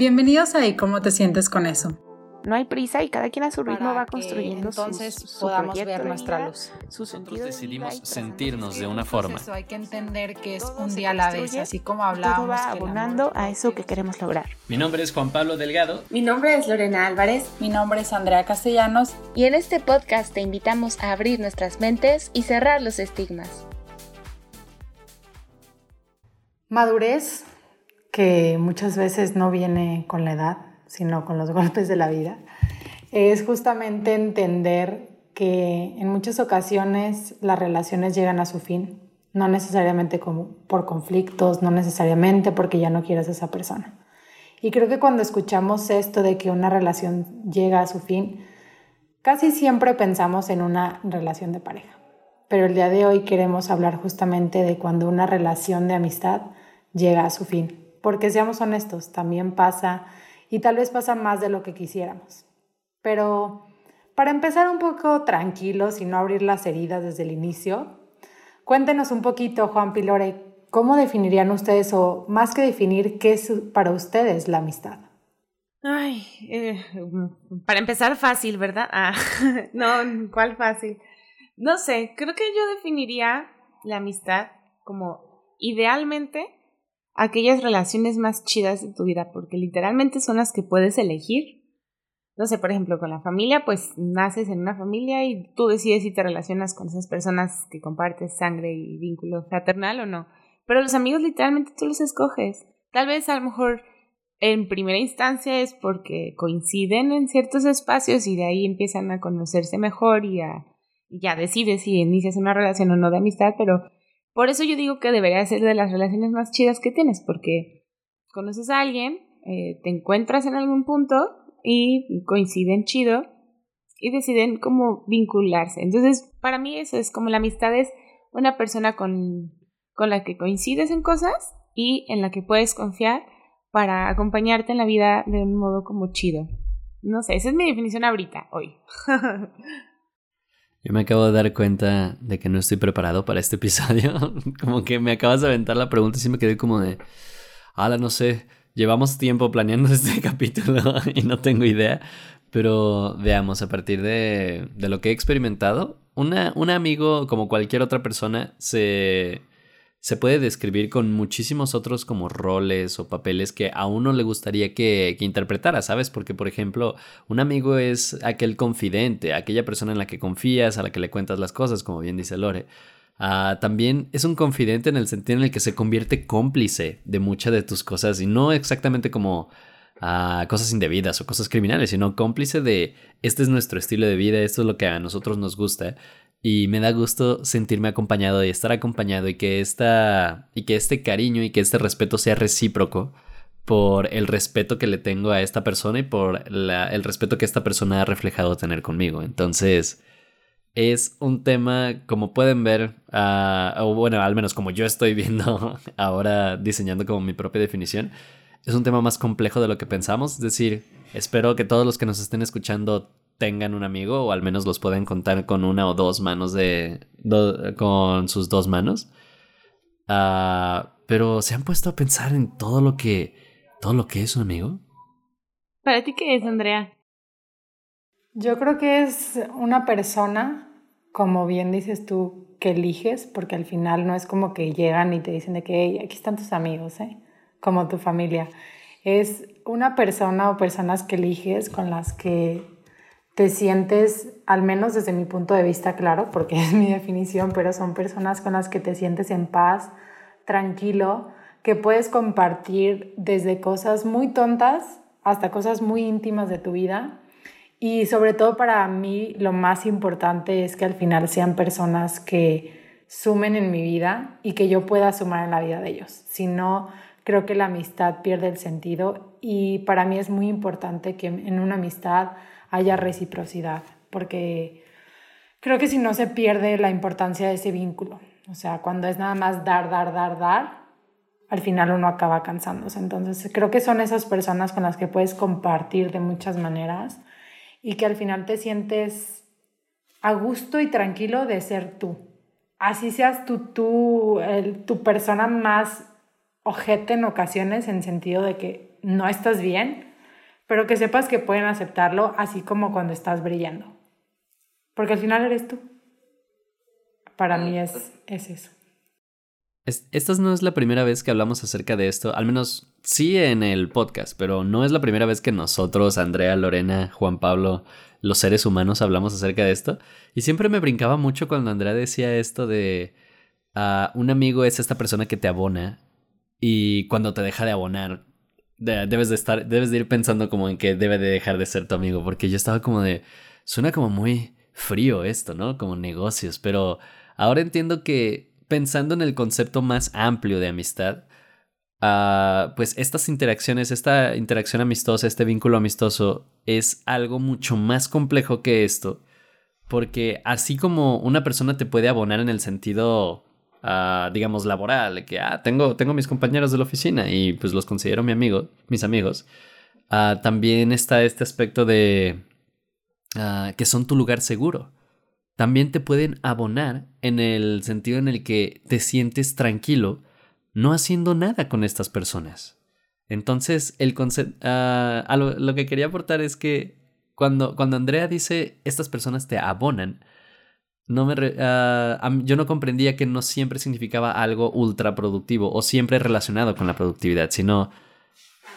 Bienvenidos a ¿Y cómo te sientes con eso? No hay prisa y cada quien a su ritmo va construyendo entonces su, podamos ver nuestra vida, luz. Su Nosotros de decidimos y sentirnos de una forma. eso, hay que entender que es Todo un día a la vez, así como y todo hablábamos. va abonando a eso que queremos lograr. Mi nombre es Juan Pablo Delgado. Mi nombre es Lorena Álvarez. Mi nombre es Andrea Castellanos. Y en este podcast te invitamos a abrir nuestras mentes y cerrar los estigmas. Madurez, que muchas veces no viene con la edad, sino con los golpes de la vida, es justamente entender que en muchas ocasiones las relaciones llegan a su fin, no necesariamente por conflictos, no necesariamente porque ya no quieres a esa persona. Y creo que cuando escuchamos esto de que una relación llega a su fin, casi siempre pensamos en una relación de pareja. Pero el día de hoy queremos hablar justamente de cuando una relación de amistad llega a su fin. Porque seamos honestos, también pasa y tal vez pasa más de lo que quisiéramos. Pero para empezar un poco tranquilos y no abrir las heridas desde el inicio, cuéntenos un poquito, Juan Pilore, ¿cómo definirían ustedes o más que definir qué es para ustedes la amistad? Ay, eh, para empezar fácil, ¿verdad? Ah, no, ¿cuál fácil? No sé, creo que yo definiría la amistad como idealmente aquellas relaciones más chidas de tu vida, porque literalmente son las que puedes elegir. No sé, por ejemplo, con la familia, pues naces en una familia y tú decides si te relacionas con esas personas que compartes sangre y vínculo fraternal o no. Pero los amigos literalmente tú los escoges. Tal vez a lo mejor en primera instancia es porque coinciden en ciertos espacios y de ahí empiezan a conocerse mejor y, y ya decides si inicias una relación o no de amistad, pero por eso yo digo que debería ser de las relaciones más chidas que tienes, porque conoces a alguien, eh, te encuentras en algún punto y coinciden chido y deciden cómo vincularse. Entonces, para mí eso es como la amistad es una persona con, con la que coincides en cosas y en la que puedes confiar para acompañarte en la vida de un modo como chido. No sé, esa es mi definición ahorita, hoy. Yo me acabo de dar cuenta de que no estoy preparado para este episodio. como que me acabas de aventar la pregunta y sí me quedé como de, ala, no sé, llevamos tiempo planeando este capítulo y no tengo idea. Pero veamos, a partir de, de lo que he experimentado, un amigo, como cualquier otra persona, se, se puede describir con muchísimos otros como roles o papeles que a uno le gustaría que, que, interpretara, ¿sabes? Porque, por ejemplo, un amigo es aquel confidente, aquella persona en la que confías, a la que le cuentas las cosas, como bien dice Lore. Uh, también es un confidente en el sentido en el que se convierte cómplice de muchas de tus cosas y no exactamente como uh, cosas indebidas o cosas criminales, sino cómplice de este es nuestro estilo de vida, esto es lo que a nosotros nos gusta y me da gusto sentirme acompañado y estar acompañado y que esta y que este cariño y que este respeto sea recíproco por el respeto que le tengo a esta persona y por la, el respeto que esta persona ha reflejado tener conmigo. Entonces, es un tema, como pueden ver, uh, o bueno, al menos como yo estoy viendo ahora diseñando como mi propia definición, es un tema más complejo de lo que pensamos. Es decir, espero que todos los que nos estén escuchando tengan un amigo o al menos los pueden contar con una o dos manos de do, con sus dos manos. Uh, pero se han puesto a pensar en todo lo que todo lo que es un amigo para ti qué es Andrea yo creo que es una persona como bien dices tú que eliges porque al final no es como que llegan y te dicen de que hey, aquí están tus amigos ¿eh? como tu familia. Es una persona o personas que eliges con las que te sientes, al menos desde mi punto de vista, claro, porque es mi definición, pero son personas con las que te sientes en paz, tranquilo, que puedes compartir desde cosas muy tontas hasta cosas muy íntimas de tu vida. Y sobre todo para mí lo más importante es que al final sean personas que sumen en mi vida y que yo pueda sumar en la vida de ellos. Si no, creo que la amistad pierde el sentido y para mí es muy importante que en una amistad haya reciprocidad, porque creo que si no se pierde la importancia de ese vínculo. O sea, cuando es nada más dar, dar, dar, dar, al final uno acaba cansándose. Entonces, creo que son esas personas con las que puedes compartir de muchas maneras y que al final te sientes a gusto y tranquilo de ser tú. Así seas tú, tú el, tu persona más ojete en ocasiones, en sentido de que no estás bien, pero que sepas que pueden aceptarlo así como cuando estás brillando. Porque al final eres tú. Para mí es, es eso. esta no es la primera vez que hablamos acerca de esto, al menos sí en el podcast, pero no es la primera vez que nosotros, Andrea, Lorena, Juan Pablo, los seres humanos hablamos acerca de esto. Y siempre me brincaba mucho cuando Andrea decía esto de uh, un amigo es esta persona que te abona y cuando te deja de abonar, debes de estar, debes de ir pensando como en que debe de dejar de ser tu amigo, porque yo estaba como de, suena como muy frío esto, ¿no? Como negocios, pero ahora entiendo que pensando en el concepto más amplio de amistad, uh, pues estas interacciones, esta interacción amistosa, este vínculo amistoso es algo mucho más complejo que esto, porque así como una persona te puede abonar en el sentido uh, digamos, laboral, que ah, tengo, tengo mis compañeros de la oficina y pues los considero mi amigo, mis amigos. Uh, también está este aspecto de uh, que son tu lugar seguro. También te pueden abonar en el sentido en el que te sientes tranquilo no haciendo nada con estas personas. Entonces, el concepto, lo, lo, que quería aportar es que cuando, cuando Andrea dice estas personas te abonan, no me ah, yo no comprendía que no siempre significaba algo ultra productivo o siempre relacionado con la productividad, sino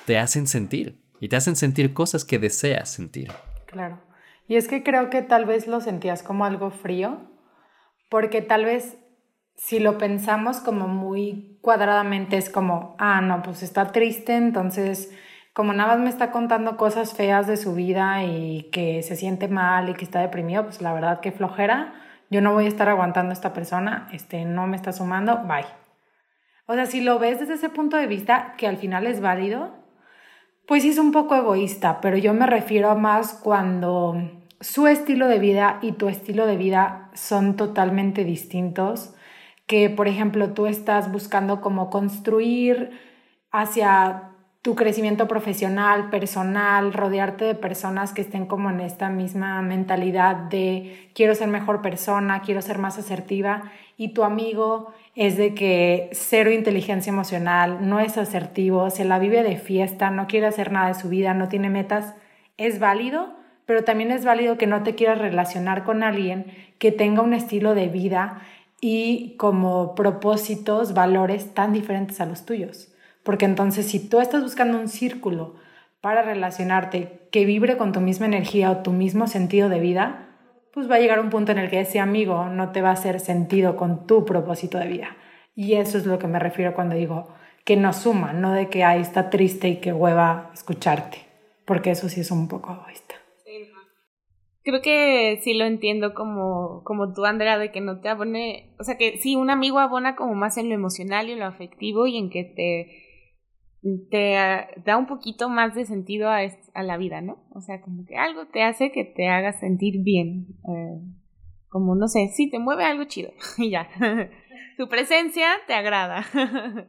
te hacen sentir y te hacen sentir cosas que deseas sentir. Claro. Y es que creo que tal vez lo sentías como algo frío, porque tal vez si lo pensamos como muy cuadradamente es como, ah, no, pues está triste, entonces como nada más me está contando cosas feas de su vida y que se siente mal y que está deprimido, pues la verdad que flojera yo no voy a estar aguantando a esta persona, este, no me está sumando, bye. O sea, si lo ves desde ese punto de vista, que al final es válido, pues sí es un poco egoísta, pero yo me refiero más cuando su estilo de vida y tu estilo de vida son totalmente distintos, que por ejemplo tú estás buscando como construir hacia tu crecimiento profesional, personal, rodearte de personas que estén como en esta misma mentalidad de quiero ser mejor persona, quiero ser más asertiva y tu amigo es de que cero inteligencia emocional, no es asertivo, se la vive de fiesta, no quiere hacer nada de su vida, no tiene metas, es válido, pero también es válido que no te quieras relacionar con alguien que tenga un estilo de vida y como propósitos, valores tan diferentes a los tuyos. Porque entonces si tú estás buscando un círculo para relacionarte que vibre con tu misma energía o tu mismo sentido de vida, pues va a llegar un punto en el que ese amigo no te va a hacer sentido con tu propósito de vida. Y eso es lo que me refiero cuando digo que no suma, no de que ahí está triste y que hueva escucharte, porque eso sí es un poco egoísta. Creo que sí lo entiendo como, como tú, Andrea, de que no te abone, o sea que sí, un amigo abona como más en lo emocional y en lo afectivo y en que te te da un poquito más de sentido a, la vida, ¿no? O sea, como que algo te hace que te haga sentir bien. Eh, como, no sé, sí, te mueve algo chido y ya. tu presencia te agrada.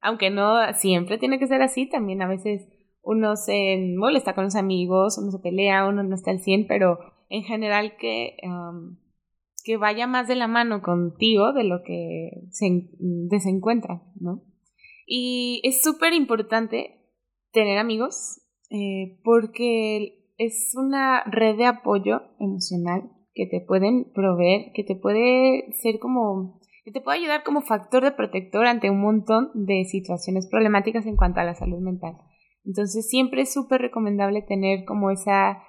Aunque no siempre tiene que ser así, también a veces uno se molesta con los amigos, uno se pelea, uno no está al 100, pero en general que, que vaya más de la mano contigo de lo que se desencuentra, ¿no? Y es súper importante tener amigos eh, porque es una red de apoyo emocional que te pueden proveer, que te puede ser como, que te puede ayudar como factor de protector ante un montón de situaciones problemáticas en cuanto a la salud mental. Entonces siempre es súper recomendable tener como esa,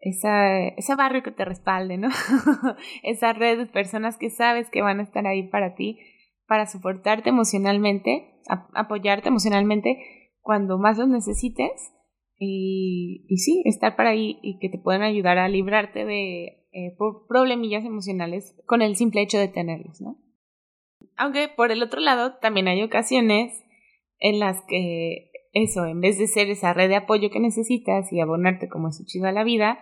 esa, ese barrio que te respalde, ¿no? esa red de personas que sabes que van a estar ahí para ti, para soportarte emocionalmente apoyarte emocionalmente cuando más los necesites y, sí, estar para ahí y que te puedan ayudar a librarte de eh, problemillas emocionales con el simple hecho de tenerlos, ¿no? Aunque por el otro lado también hay ocasiones en las que eso, en vez de ser esa red de apoyo que necesitas y abonarte como es chido a la vida,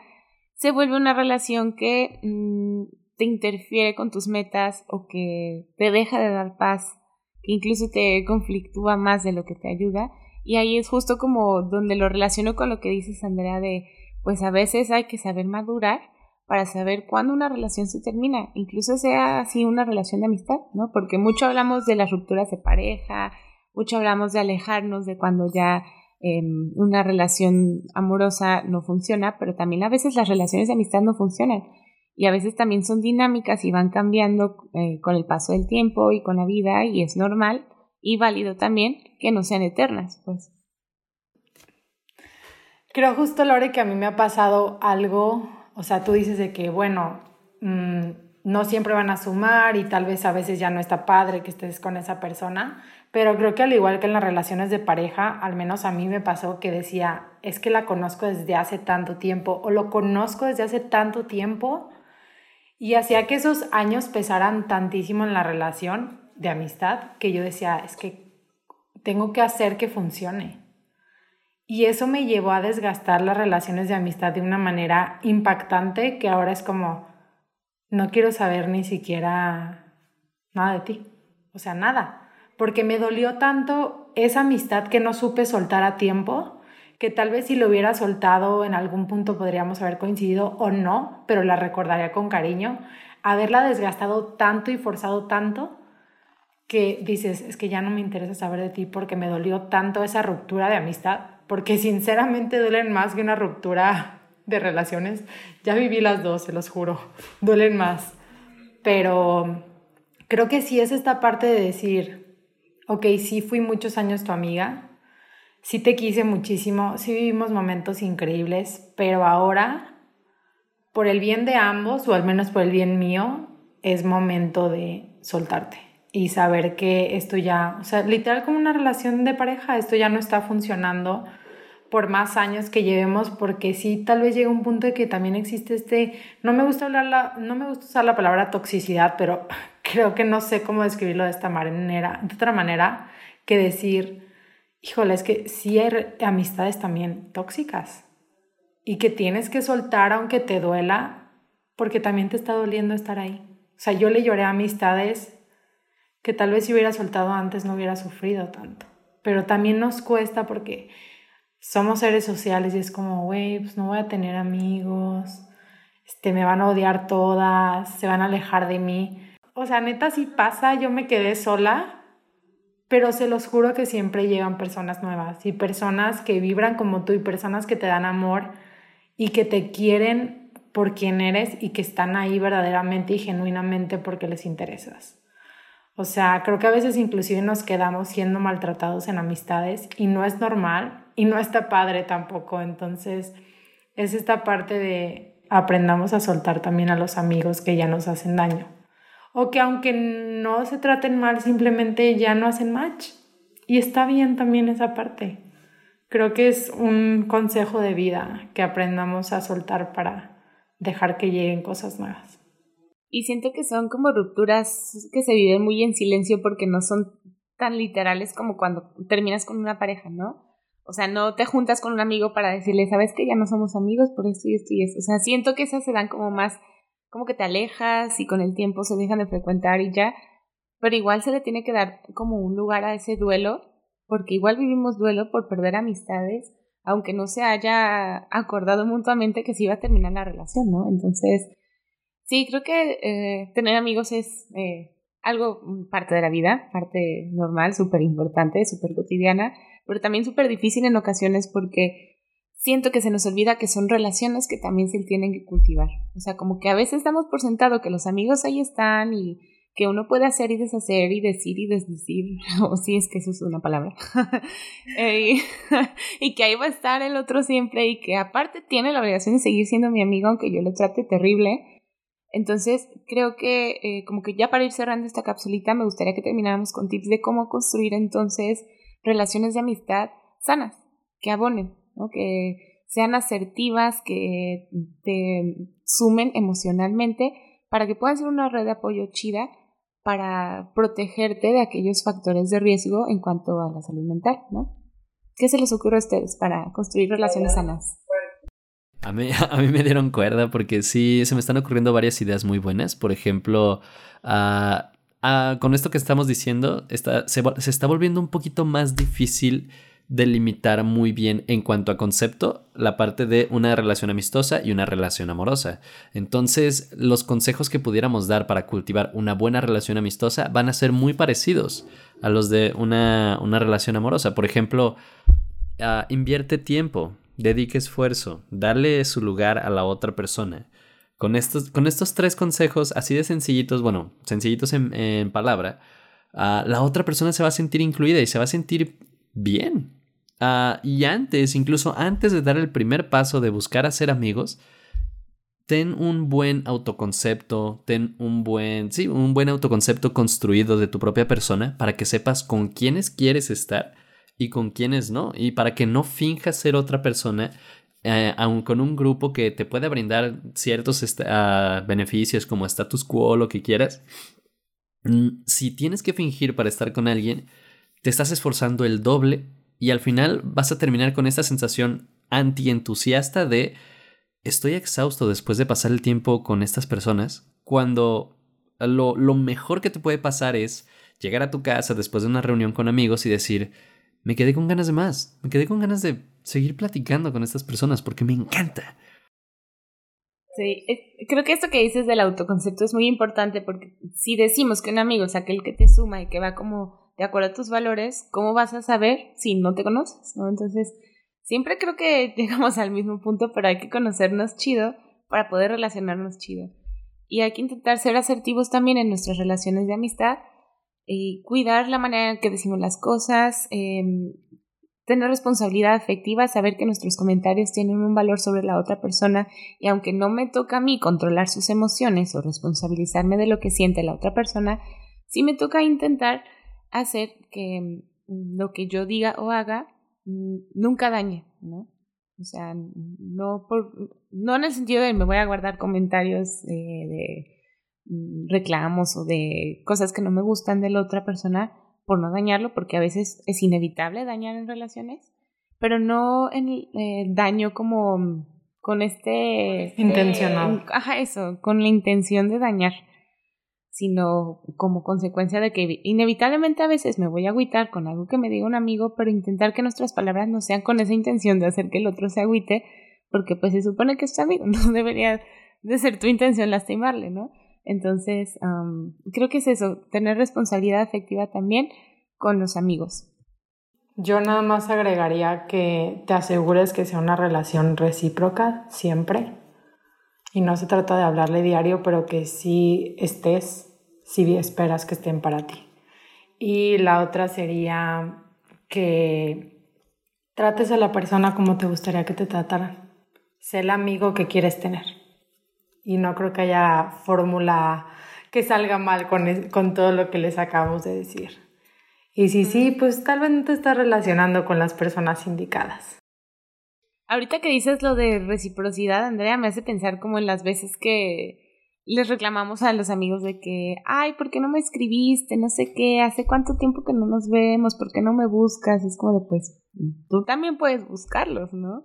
se vuelve una relación que mm, te interfiere con tus metas o que te deja de dar paz que incluso te conflictúa más de lo que te ayuda. Y ahí es justo como donde lo relaciono con lo que dices, Andrea, de pues a veces hay que saber madurar para saber cuándo una relación se termina, incluso sea así una relación de amistad, ¿no? Porque mucho hablamos de las rupturas de pareja, mucho hablamos de alejarnos de cuando ya em, una relación amorosa no funciona, pero también a veces las relaciones de amistad no funcionan y a veces también son dinámicas y van cambiando eh, con el paso del tiempo y con la vida y es normal y válido también que no sean eternas, pues. Creo justo, Lore, que a mí me ha pasado algo, o sea, tú dices de que, bueno, mm, no siempre van a sumar y tal vez a veces ya no está padre que estés con esa persona, pero creo que al igual que en las relaciones de pareja, al menos a mí me pasó que decía, es que la conozco desde hace tanto tiempo o lo conozco desde hace tanto tiempo y hacía que esos años pesaran tantísimo en la relación de amistad que yo decía, es que tengo que hacer que funcione. Y eso me llevó a desgastar las relaciones de amistad de una manera impactante que ahora es como, no quiero saber ni siquiera nada de ti. O sea, nada. Porque me dolió tanto esa amistad que no supe soltar a tiempo, que tal vez si lo hubiera soltado en algún punto podríamos haber coincidido o no, pero la recordaría con cariño. Haberla desgastado tanto y forzado tanto que dices, es que ya no me interesa saber de ti porque me dolió tanto esa ruptura de amistad, porque sinceramente duelen más que una ruptura de relaciones. Ya viví las dos, se los juro, duelen más. Pero creo que sí es esta parte de decir, ok, sí fui muchos años tu amiga, sí te quise muchísimo, sí vivimos momentos increíbles, pero ahora, por el bien de ambos, o al menos por el bien mío, es momento de soltarte y saber que esto ya, o sea, literal como una relación de pareja, esto ya no está funcionando por más años que llevemos, porque sí, tal vez llega un punto de que también existe este, no me gusta hablar la, no me gusta usar la palabra toxicidad, pero creo que no sé cómo describirlo de esta manera, de otra manera que decir, híjole, es que sí hay amistades también tóxicas y que tienes que soltar aunque te duela, porque también te está doliendo estar ahí. O sea, yo le lloré a amistades que tal vez si hubiera soltado antes no hubiera sufrido tanto, pero también nos cuesta porque somos seres sociales y es como, güey, pues no voy a tener amigos, este, me van a odiar todas, se van a alejar de mí. O sea, neta, si pasa, yo me quedé sola, pero se los juro que siempre llegan personas nuevas y personas que vibran como tú y personas que te dan amor y que te quieren por quien eres y que están ahí verdaderamente y genuinamente porque les interesas. O sea, creo que a veces inclusive nos quedamos siendo maltratados en amistades y no es normal y no está padre tampoco. Entonces, es esta parte de aprendamos a soltar también a los amigos que ya nos hacen daño. O que aunque no se traten mal, simplemente ya no hacen match. Y está bien también esa parte. Creo que es un consejo de vida que aprendamos a soltar para dejar que lleguen cosas nuevas. Y siento que son como rupturas que se viven muy en silencio porque no son tan literales como cuando terminas con una pareja, ¿no? O sea, no te juntas con un amigo para decirle, sabes que ya no somos amigos por esto y esto y esto. O sea, siento que esas se dan como más, como que te alejas y con el tiempo se dejan de frecuentar y ya. Pero igual se le tiene que dar como un lugar a ese duelo, porque igual vivimos duelo por perder amistades, aunque no se haya acordado mutuamente que se iba a terminar la relación, ¿no? Entonces, sí, creo que eh, tener amigos es eh, algo mm, parte de la vida, parte normal, súper importante, súper cotidiana pero también súper difícil en ocasiones porque siento que se nos olvida que son relaciones que también se tienen que cultivar. O sea, como que a veces damos por sentado que los amigos ahí están y que uno puede hacer y deshacer y decir y desdecir, o si es que eso es una palabra, eh, y, que ahí va a estar el otro siempre y que aparte tiene la obligación de seguir siendo mi amigo aunque yo lo trate terrible. Entonces, creo que eh, como que ya para ir cerrando esta capsulita, me gustaría que termináramos con tips de cómo construir entonces relaciones de amistad sanas, que abonen, que sean asertivas, que te sumen emocionalmente para que puedan ser una red de apoyo chida para protegerte de aquellos factores de riesgo en cuanto a la salud mental, ¿no? ¿Qué se les ocurre a ustedes para construir relaciones sanas? A mí, a mí me dieron cuerda porque sí, se me están ocurriendo varias ideas muy buenas. Por ejemplo, uh, Ah, con esto que estamos diciendo, está, se, está volviendo un poquito más difícil delimitar muy bien en cuanto a concepto la parte de una relación amistosa y una relación amorosa. Entonces, los consejos que pudiéramos dar para cultivar una buena relación amistosa van a ser muy parecidos a los de una, una relación amorosa. Por ejemplo, ah, invierte tiempo, dedique esfuerzo, dale su lugar a la otra persona. Con estos, con estos tres consejos, así de sencillitos, bueno, sencillitos en, palabra, ah, la otra persona se va a sentir incluida y se va a sentir bien. Ah, y antes, incluso antes de dar el primer paso de buscar hacer amigos, ten un buen autoconcepto, ten un buen, sí, un buen autoconcepto construido de tu propia persona para que sepas con quiénes quieres estar y con quiénes no, y para que no finjas ser otra persona eh, aun con un grupo que te puede brindar ciertos ah, beneficios como status quo lo que quieras. Mm, si tienes que fingir para estar con alguien, te estás esforzando el doble y al final vas a terminar con esta sensación anti-entusiasta de estoy exhausto después de pasar el tiempo con estas personas, cuando lo, lo mejor que te puede pasar es llegar a tu casa después de una reunión con amigos y decir, me quedé con ganas de más, me quedé con ganas de seguir platicando con estas personas porque me encanta. Sí, creo que esto que dices del autoconcepto es muy importante porque si decimos que un amigo es aquel que te suma y que va como de acuerdo a tus valores, ¿cómo vas a saber si no te conoces? ¿no? Entonces, siempre creo que llegamos al mismo punto, pero hay que conocernos chido para poder relacionarnos chido. Y hay que intentar ser asertivos también en nuestras relaciones de amistad y cuidar la manera en que decimos las cosas, em, tener responsabilidad afectiva, saber que nuestros comentarios tienen un valor sobre la otra persona y aunque no me toca a mí controlar sus emociones o responsabilizarme de lo que siente la otra persona, sí me toca intentar hacer que mm, lo que yo diga o haga mm, nunca dañe, ¿no? O sea, no, por, no en el sentido de me voy a guardar comentarios de Mm, reclamos o de cosas que no me gustan de la otra persona por no dañarlo, porque a veces es inevitable dañar en relaciones, pero no en eh, daño como con este... Intencional. ajá, eso, con la intención de dañar, sino como consecuencia de que inevitablemente a veces me voy a agüitar con algo que me diga un amigo, pero intentar que nuestras palabras no sean con esa intención de hacer que el otro se agüite, porque pues se supone que es tu amigo, no debería de ser tu intención lastimarle, ¿no? Entonces, creo que es eso, tener responsabilidad afectiva también con los amigos. Yo nada más agregaría que te asegures que sea una relación recíproca siempre. Y no se trata de hablarle diario, pero que sí estés, si esperas que estén para ti. Y la otra sería que trates a la persona como te gustaría que te trataran. Sé el amigo que quieres tener y no creo que haya fórmula que salga mal con, con todo lo que les acabamos de decir. Y si sí, pues tal vez no te estás relacionando con las personas indicadas. Ahorita que dices lo de reciprocidad, Andrea, me hace pensar como en las veces que les reclamamos a los amigos de que, ay, ¿por qué no me escribiste? No sé qué, hace cuánto tiempo que no nos vemos, ¿por qué no me buscas? Es como de, pues, tú también puedes buscarlos, ¿no?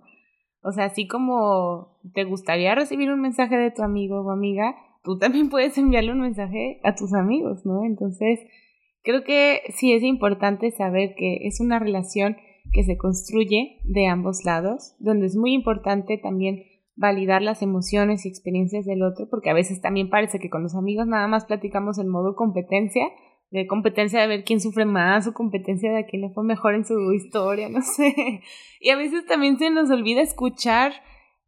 O sea, así como te gustaría recibir un mensaje de tu amigo o amiga, tú también puedes enviarle un mensaje a tus amigos, ¿no? Entonces, creo que sí es importante saber que es una relación que se construye de ambos lados, donde es muy importante también validar las emociones y experiencias del otro, porque a veces también parece que con los amigos nada más platicamos en modo competencia, de competencia de ver quién sufre más o competencia de a quién le fue mejor en su historia, no sé. Y a veces también se nos olvida escuchar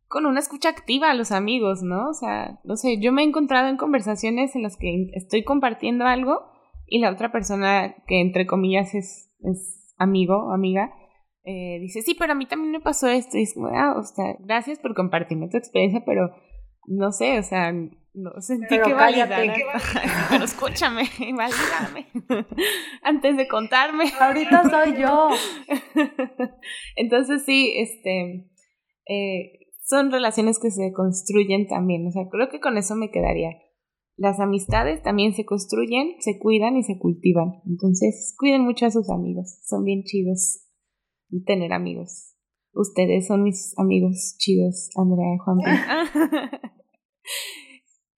con una escucha activa a los amigos, ¿no? O sea, no sé, yo me he encontrado en conversaciones en las que estoy compartiendo algo y la otra persona que entre comillas es, es amigo o amiga, eh, dice, sí, pero a mí también me pasó esto. Y es como, ah, o sea, gracias por compartirme tu experiencia, pero no sé, o sea, no sentí pero que cállate, Pero escúchame, validame. Antes de contarme. Ahorita soy yo. Entonces sí, este eh, son relaciones que se construyen también. O sea, creo que con eso me quedaría. Las amistades también se construyen, se cuidan y se cultivan. Entonces, cuiden mucho a sus amigos. Son bien chidos tener amigos. Ustedes son mis amigos chidos, Andrea y Juan.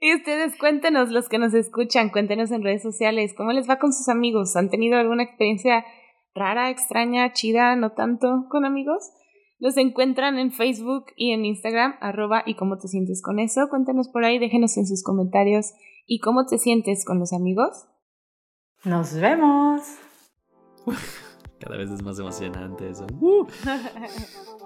Y ustedes cuéntenos, los que nos escuchan, cuéntenos en redes sociales, ¿cómo les va con sus amigos? ¿Han tenido alguna experiencia rara, extraña, chida, no tanto con amigos? Los encuentran en Facebook y en Instagram, arroba y cómo te sientes con eso. Cuéntanos por ahí, déjenos en sus comentarios y cómo te sientes con los amigos. Nos vemos. Cada vez es más emocionante eso. ¡Uh!